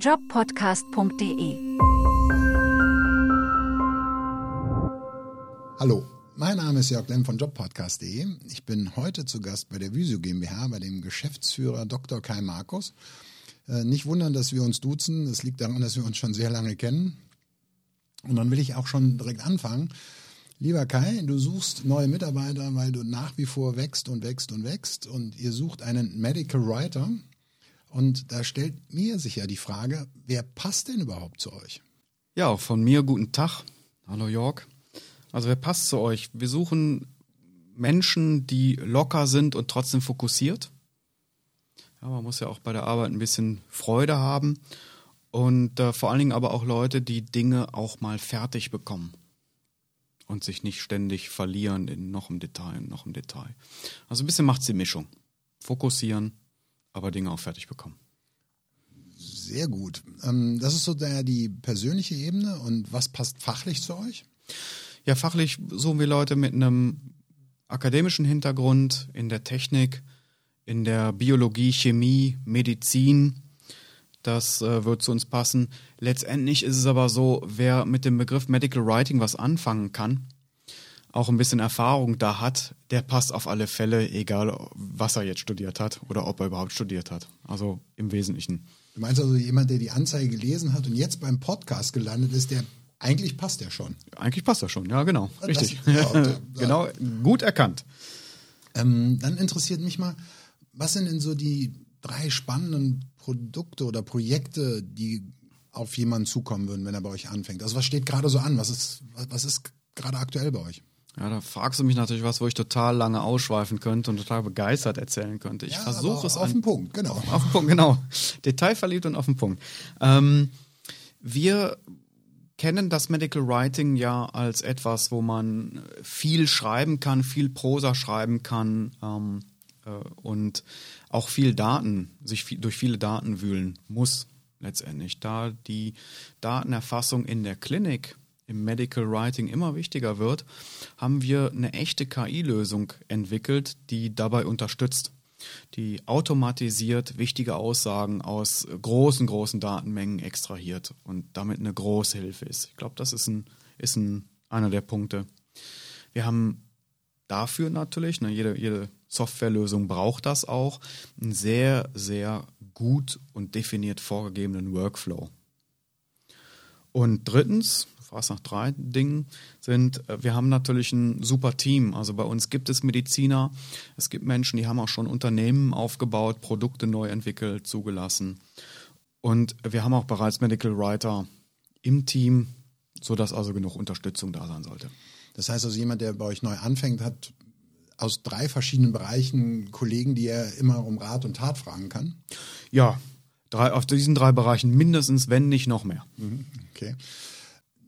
jobpodcast.de. Hallo, mein Name ist Jörg Lemm von jobpodcast.de. Ich bin heute zu Gast bei der Visio GmbH bei dem Geschäftsführer Dr. Kai Markus. Äh, nicht wundern, dass wir uns duzen. Das liegt daran, dass wir uns schon sehr lange kennen. Und dann will ich auch schon direkt anfangen. Lieber Kai, du suchst neue Mitarbeiter, weil du nach wie vor wächst und wächst und wächst und ihr sucht einen Medical Writer. Und da stellt mir sich ja die Frage, wer passt denn überhaupt zu euch? Ja, auch von mir guten Tag. Hallo Jörg. Also wer passt zu euch? Wir suchen Menschen, die locker sind und trotzdem fokussiert. Ja, man muss ja auch bei der Arbeit ein bisschen Freude haben und äh, vor allen Dingen aber auch Leute, die Dinge auch mal fertig bekommen und sich nicht ständig verlieren in noch im Detail und noch im Detail. Also ein bisschen macht die Mischung. Fokussieren, aber Dinge auch fertig bekommen. Sehr gut. Ähm, das ist so der, die persönliche Ebene. Und was passt fachlich zu euch? Ja, fachlich suchen wir Leute mit einem akademischen Hintergrund in der Technik, in der Biologie, Chemie, Medizin. Das äh, wird zu uns passen. Letztendlich ist es aber so, wer mit dem Begriff Medical Writing was anfangen kann, auch ein bisschen Erfahrung da hat, der passt auf alle Fälle, egal was er jetzt studiert hat oder ob er überhaupt studiert hat. Also im Wesentlichen. Du meinst also jemand, der die Anzeige gelesen hat und jetzt beim Podcast gelandet ist, der eigentlich passt der schon. Eigentlich passt er schon, ja genau, richtig. Das, ja, genau, gut erkannt. Ähm, dann interessiert mich mal, was sind denn so die drei spannenden Produkte oder Projekte, die auf jemanden zukommen würden, wenn er bei euch anfängt? Also was steht gerade so an? Was ist, was ist gerade aktuell bei euch? Ja, da fragst du mich natürlich was, wo ich total lange ausschweifen könnte und total begeistert erzählen könnte. Ich ja, versuche es auf den Punkt, genau. Auf den Punkt, genau. Detailverliebt und auf den Punkt. Ähm, wir kennen das Medical Writing ja als etwas, wo man viel schreiben kann, viel Prosa schreiben kann ähm, äh, und auch viel Daten, sich viel, durch viele Daten wühlen muss letztendlich. Da die Datenerfassung in der Klinik im Medical Writing immer wichtiger wird, haben wir eine echte KI-Lösung entwickelt, die dabei unterstützt die automatisiert wichtige Aussagen aus großen, großen Datenmengen extrahiert und damit eine große Hilfe ist. Ich glaube, das ist, ein, ist ein, einer der Punkte. Wir haben dafür natürlich, ne, jede, jede Softwarelösung braucht das auch, einen sehr, sehr gut und definiert vorgegebenen Workflow. Und drittens, fragst nach drei Dingen, sind, äh, wir haben natürlich ein super Team. Also bei uns gibt es Mediziner, es gibt Menschen, die haben auch schon Unternehmen aufgebaut, Produkte neu entwickelt, zugelassen. Und wir haben auch bereits Medical Writer im Team, sodass also genug Unterstützung da sein sollte. Das heißt also, jemand, der bei euch neu anfängt, hat aus drei verschiedenen Bereichen Kollegen, die er immer um Rat und Tat fragen kann? Ja, drei, auf diesen drei Bereichen mindestens, wenn nicht noch mehr. Mhm, okay.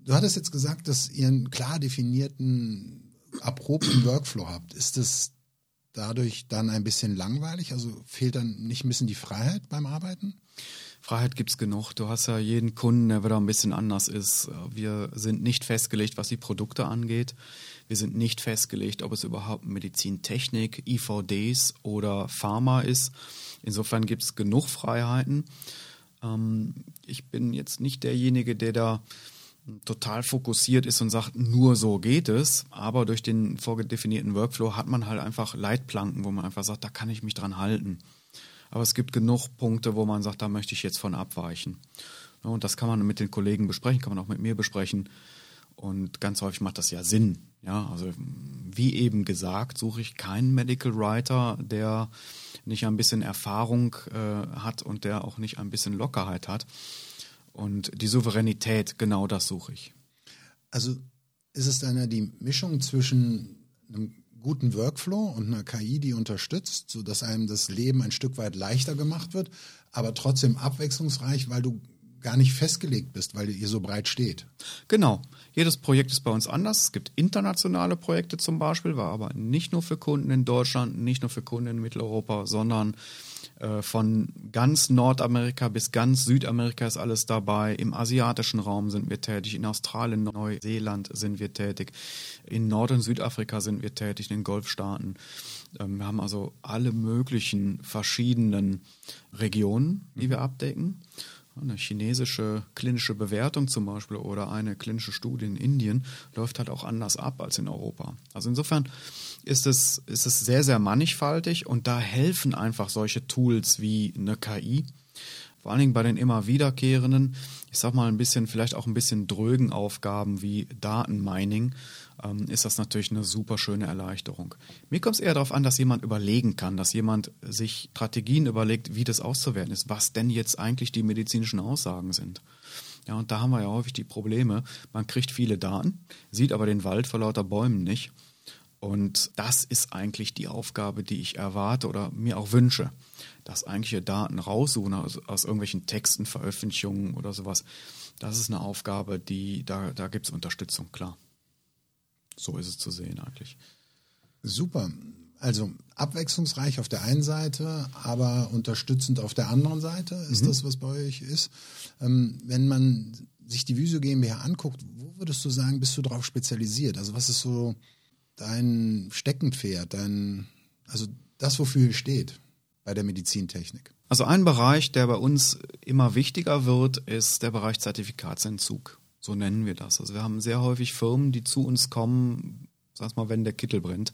Du hattest jetzt gesagt, dass ihr einen klar definierten, erprobten Workflow habt. Ist das dadurch dann ein bisschen langweilig? Also fehlt dann nicht ein bisschen die Freiheit beim Arbeiten? Freiheit gibt es genug. Du hast ja jeden Kunden, der wieder ein bisschen anders ist. Wir sind nicht festgelegt, was die Produkte angeht. Wir sind nicht festgelegt, ob es überhaupt Medizintechnik, IVDs oder Pharma ist. Insofern gibt es genug Freiheiten. Ähm, ich bin jetzt nicht derjenige, der da total fokussiert ist und sagt, nur so geht es. Aber durch den vorgedefinierten Workflow hat man halt einfach Leitplanken, wo man einfach sagt, da kann ich mich dran halten. Aber es gibt genug Punkte, wo man sagt, da möchte ich jetzt von abweichen. Und das kann man mit den Kollegen besprechen, kann man auch mit mir besprechen. Und ganz häufig macht das ja Sinn. Ja, also wie eben gesagt, suche ich keinen Medical Writer, der nicht ein bisschen Erfahrung äh, hat und der auch nicht ein bisschen Lockerheit hat. Und die Souveränität, genau das suche ich. Also ist es dann ja die Mischung zwischen einem guten Workflow und einer KI, die unterstützt, sodass einem das Leben ein Stück weit leichter gemacht wird, aber trotzdem abwechslungsreich, weil du gar nicht festgelegt bist, weil ihr so breit steht. Genau. Jedes Projekt ist bei uns anders. Es gibt internationale Projekte zum Beispiel, war aber nicht nur für Kunden in Deutschland, nicht nur für Kunden in Mitteleuropa, sondern von ganz Nordamerika bis ganz Südamerika ist alles dabei. Im asiatischen Raum sind wir tätig, in Australien, Neuseeland sind wir tätig, in Nord- und Südafrika sind wir tätig, in den Golfstaaten. Ähm, wir haben also alle möglichen verschiedenen Regionen, die wir abdecken. Eine chinesische klinische Bewertung zum Beispiel oder eine klinische Studie in Indien läuft halt auch anders ab als in Europa. Also insofern ist es, ist es sehr, sehr mannigfaltig und da helfen einfach solche Tools wie eine KI, vor allen Dingen bei den immer wiederkehrenden, ich sag mal ein bisschen, vielleicht auch ein bisschen drögen Aufgaben wie Datenmining, ähm, ist das natürlich eine super schöne Erleichterung. Mir kommt es eher darauf an, dass jemand überlegen kann, dass jemand sich Strategien überlegt, wie das auszuwerten ist, was denn jetzt eigentlich die medizinischen Aussagen sind. Ja, und da haben wir ja häufig die Probleme. Man kriegt viele Daten, sieht aber den Wald vor lauter Bäumen nicht. Und das ist eigentlich die Aufgabe, die ich erwarte oder mir auch wünsche, dass eigentliche Daten raussuchen aus, aus irgendwelchen Texten, Veröffentlichungen oder sowas. Das ist eine Aufgabe, die da, da gibt es Unterstützung, klar. So ist es zu sehen eigentlich. Super. Also abwechslungsreich auf der einen Seite, aber unterstützend auf der anderen Seite ist mhm. das, was bei euch ist. Ähm, wenn man sich die Visio GmbH anguckt, wo würdest du sagen, bist du darauf spezialisiert? Also was ist so dein Steckenpferd, dein, also das, wofür ihr steht bei der Medizintechnik? Also ein Bereich, der bei uns immer wichtiger wird, ist der Bereich Zertifikatsentzug. So nennen wir das. Also wir haben sehr häufig Firmen, die zu uns kommen, sag mal, wenn der Kittel brennt.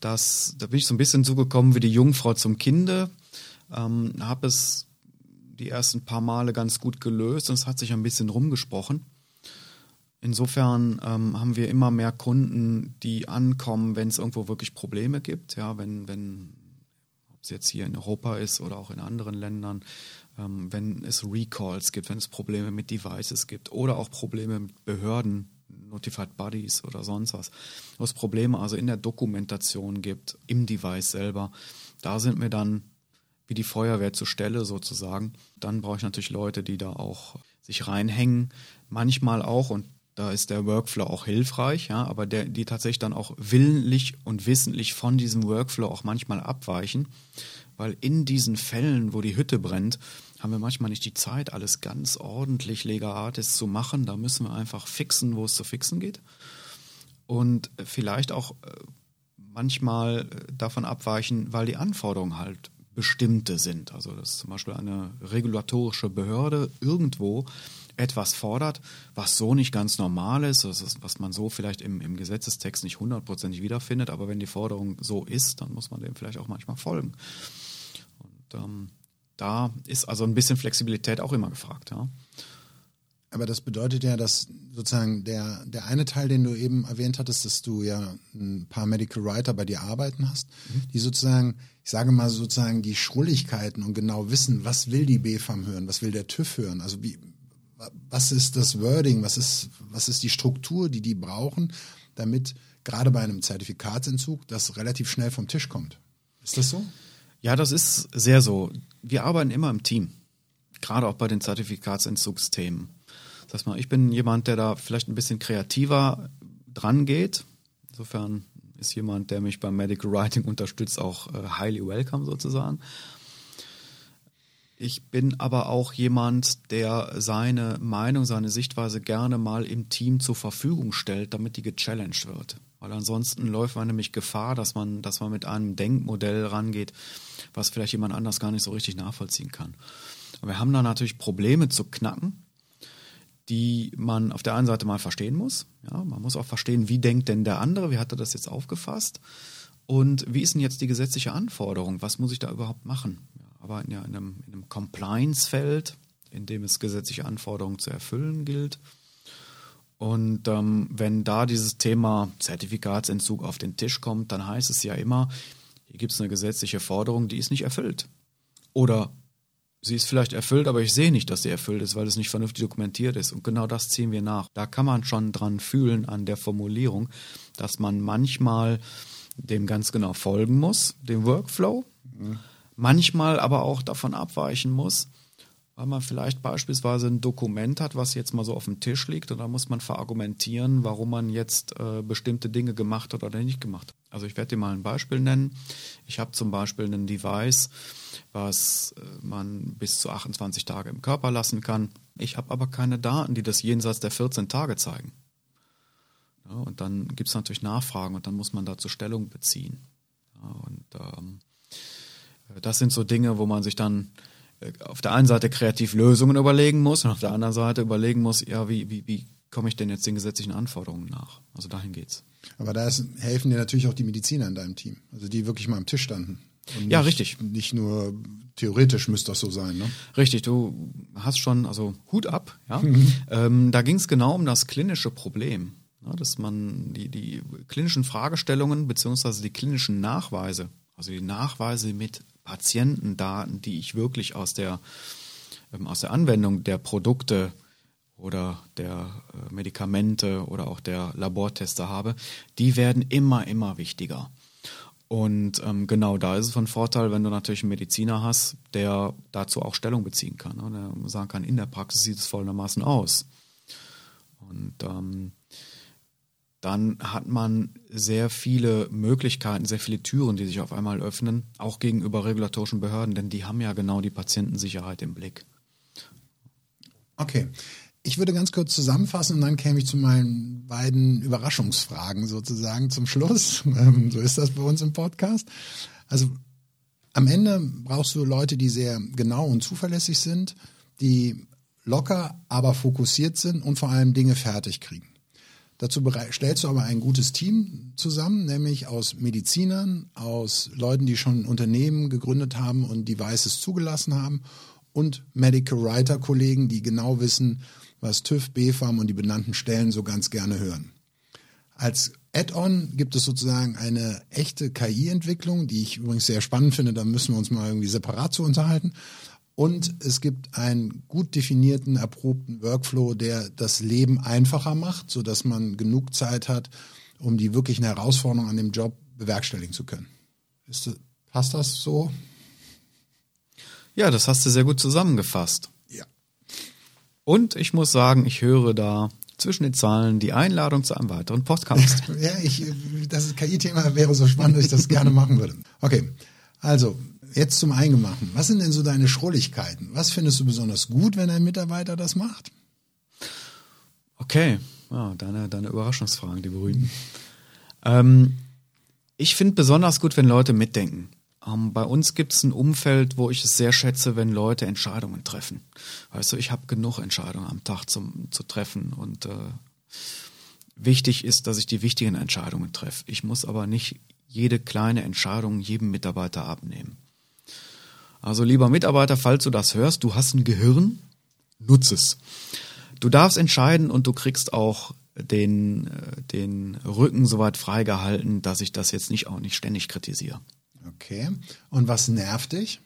Das, da bin ich so ein bisschen zugekommen wie die Jungfrau zum Kinde. Ähm, habe es die ersten paar Male ganz gut gelöst und es hat sich ein bisschen rumgesprochen. Insofern ähm, haben wir immer mehr Kunden, die ankommen, wenn es irgendwo wirklich Probleme gibt. Ja, wenn, wenn, ob es jetzt hier in Europa ist oder auch in anderen Ländern, ähm, wenn es Recalls gibt, wenn es Probleme mit Devices gibt oder auch Probleme mit Behörden, Notified Bodies oder sonst was, wo es Probleme also in der Dokumentation gibt, im Device selber, da sind wir dann wie die Feuerwehr zur Stelle sozusagen. Dann brauche ich natürlich Leute, die da auch sich reinhängen. Manchmal auch, und da ist der Workflow auch hilfreich, ja, aber der, die tatsächlich dann auch willentlich und wissentlich von diesem Workflow auch manchmal abweichen, weil in diesen Fällen, wo die Hütte brennt, haben wir manchmal nicht die Zeit, alles ganz ordentlich legaartis zu machen. Da müssen wir einfach fixen, wo es zu fixen geht. Und vielleicht auch äh, manchmal äh, davon abweichen, weil die Anforderungen halt bestimmte sind. Also dass zum Beispiel eine regulatorische Behörde irgendwo etwas fordert, was so nicht ganz normal ist, was man so vielleicht im, im Gesetzestext nicht hundertprozentig wiederfindet, aber wenn die Forderung so ist, dann muss man dem vielleicht auch manchmal folgen. Und ähm, da ist also ein bisschen Flexibilität auch immer gefragt. Ja. Aber das bedeutet ja, dass sozusagen der, der eine Teil, den du eben erwähnt hattest, dass du ja ein paar Medical Writer bei dir arbeiten hast, mhm. die sozusagen, ich sage mal sozusagen die Schrulligkeiten und genau wissen, was will die BFAM hören, was will der TÜV hören, also wie, was ist das Wording, was ist, was ist die Struktur, die die brauchen, damit gerade bei einem Zertifikatsentzug das relativ schnell vom Tisch kommt. Ist das so? Ja, das ist sehr so. Wir arbeiten immer im Team, gerade auch bei den Zertifikatsentzugsthemen. Das heißt ich bin jemand, der da vielleicht ein bisschen kreativer dran geht. Insofern ist jemand, der mich beim Medical Writing unterstützt, auch äh, highly welcome sozusagen. Ich bin aber auch jemand, der seine Meinung, seine Sichtweise gerne mal im Team zur Verfügung stellt, damit die gechallenged wird. Weil ansonsten läuft man nämlich Gefahr, dass man, dass man mit einem Denkmodell rangeht, was vielleicht jemand anders gar nicht so richtig nachvollziehen kann. Und wir haben da natürlich Probleme zu knacken, die man auf der einen Seite mal verstehen muss. Ja, man muss auch verstehen, wie denkt denn der andere, wie hat er das jetzt aufgefasst und wie ist denn jetzt die gesetzliche Anforderung, was muss ich da überhaupt machen? Arbeiten ja in einem, in einem Compliance-Feld, in dem es gesetzliche Anforderungen zu erfüllen gilt. Und ähm, wenn da dieses Thema Zertifikatsentzug auf den Tisch kommt, dann heißt es ja immer, hier gibt es eine gesetzliche Forderung, die ist nicht erfüllt. Oder sie ist vielleicht erfüllt, aber ich sehe nicht, dass sie erfüllt ist, weil es nicht vernünftig dokumentiert ist. Und genau das ziehen wir nach. Da kann man schon dran fühlen an der Formulierung, dass man manchmal dem ganz genau folgen muss, dem Workflow. Mhm manchmal aber auch davon abweichen muss, weil man vielleicht beispielsweise ein Dokument hat, was jetzt mal so auf dem Tisch liegt und da muss man verargumentieren, warum man jetzt äh, bestimmte Dinge gemacht hat oder nicht gemacht hat. Also ich werde dir mal ein Beispiel nennen. Ich habe zum Beispiel ein Device, was äh, man bis zu 28 Tage im Körper lassen kann. Ich habe aber keine Daten, die das jenseits der 14 Tage zeigen. Ja, und dann gibt es natürlich Nachfragen und dann muss man dazu Stellung beziehen. Ja, und ähm, das sind so Dinge, wo man sich dann äh, auf der einen Seite kreativ Lösungen überlegen muss und auf der anderen Seite überlegen muss, ja, wie, wie, wie komme ich denn jetzt den gesetzlichen Anforderungen nach? Also dahin geht's. Aber da ist, helfen dir natürlich auch die Mediziner in deinem Team, also die wirklich mal am Tisch standen. Und ja, richtig. Nicht nur theoretisch müsste das so sein, ne? Richtig, du hast schon, also Hut ab, ja. Mhm. Ähm, da ging es genau um das klinische Problem. Ja, dass man die, die klinischen Fragestellungen beziehungsweise die klinischen Nachweise, also die Nachweise mit Patientendaten, die ich wirklich aus der, ähm, aus der Anwendung der Produkte oder der äh, Medikamente oder auch der Labortester habe, die werden immer, immer wichtiger. Und ähm, genau da ist es von Vorteil, wenn du natürlich einen Mediziner hast, der dazu auch Stellung beziehen kann. Ne? Der sagen kann, in der Praxis sieht es folgendermaßen aus. Und ähm, dann hat man sehr viele Möglichkeiten, sehr viele Türen, die sich auf einmal öffnen, auch gegenüber regulatorischen Behörden, denn die haben ja genau die Patientensicherheit im Blick. Okay. Ich würde ganz kurz zusammenfassen und dann käme ich zu meinen beiden Überraschungsfragen sozusagen zum Schluss. Ähm, so ist das bei uns im Podcast. Also am Ende brauchst du Leute, die sehr genau und zuverlässig sind, die locker, aber fokussiert sind und vor allem Dinge fertig kriegen. Dazu stellst du aber ein gutes Team zusammen, nämlich aus Medizinern, aus Leuten, die schon Unternehmen gegründet haben und Devices zugelassen haben und Medical Writer Kollegen, die genau wissen, was TÜV, BfArM und die benannten Stellen so ganz gerne hören. Als Add-on gibt es sozusagen eine echte KI-Entwicklung, die ich übrigens sehr spannend finde, da müssen wir uns mal irgendwie separat zu unterhalten. Und es gibt einen gut definierten, erprobten Workflow, der das Leben einfacher macht, sodass man genug Zeit hat, um die wirklichen Herausforderungen an dem Job bewerkstelligen zu können. Ist, passt das so? Ja, das hast du sehr gut zusammengefasst. Ja. Und ich muss sagen, ich höre da zwischen den Zahlen die Einladung zu einem weiteren Podcast. ja, ich, das KI-Thema wäre so spannend, dass ich das gerne machen würde. Okay, also jetzt zum Eingemachten. Was sind denn so deine Schrulligkeiten? Was findest du besonders gut, wenn ein Mitarbeiter das macht? Okay, ja, deine, deine Überraschungsfragen, die berühmten. Ähm, ich finde besonders gut, wenn Leute mitdenken. Ähm, bei uns gibt es ein Umfeld, wo ich es sehr schätze, wenn Leute Entscheidungen treffen. Weißt du, ich habe genug Entscheidungen am Tag zum, zu treffen und äh, wichtig ist, dass ich die wichtigen Entscheidungen treffe. Ich muss aber nicht jede kleine Entscheidung jedem Mitarbeiter abnehmen. Also lieber Mitarbeiter, falls du das hörst, du hast ein Gehirn, nutze es. Du darfst entscheiden und du kriegst auch den, äh, den Rücken soweit freigehalten, dass ich das jetzt nicht auch nicht ständig kritisiere. Okay. Und was nervt dich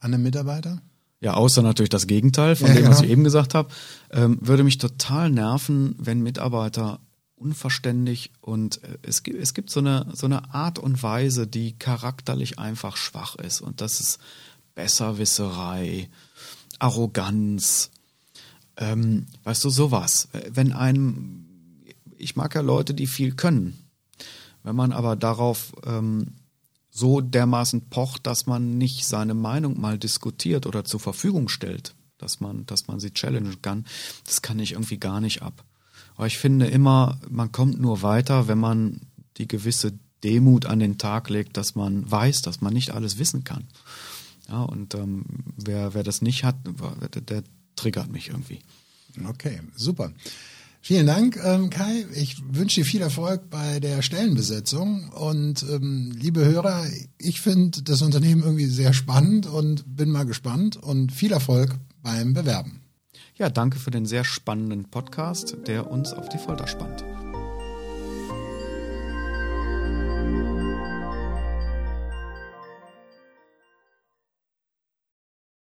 an einem Mitarbeiter? Ja, außer natürlich das Gegenteil von ja, dem, genau. was ich eben gesagt habe, ähm, würde mich total nerven, wenn Mitarbeiter unverständlich und äh, es gibt, es gibt so eine, so eine Art und Weise, die charakterlich einfach schwach ist. Und das ist Besserwisserei, Arroganz, ähm, weißt du, sowas. Wenn einem, ich mag ja Leute, die viel können. Wenn man aber darauf ähm, so dermaßen pocht, dass man nicht seine Meinung mal diskutiert oder zur Verfügung stellt, dass man, dass man sie challengen kann, das kann ich irgendwie gar nicht ab. Aber ich finde immer, man kommt nur weiter, wenn man die gewisse Demut an den Tag legt, dass man weiß, dass man nicht alles wissen kann. Ja, und ähm, wer, wer das nicht hat, der, der triggert mich irgendwie. Okay, super. Vielen Dank, ähm, Kai. Ich wünsche dir viel Erfolg bei der Stellenbesetzung. Und ähm, liebe Hörer, ich finde das Unternehmen irgendwie sehr spannend und bin mal gespannt. Und viel Erfolg beim Bewerben. Ja, danke für den sehr spannenden Podcast, der uns auf die Folter spannt.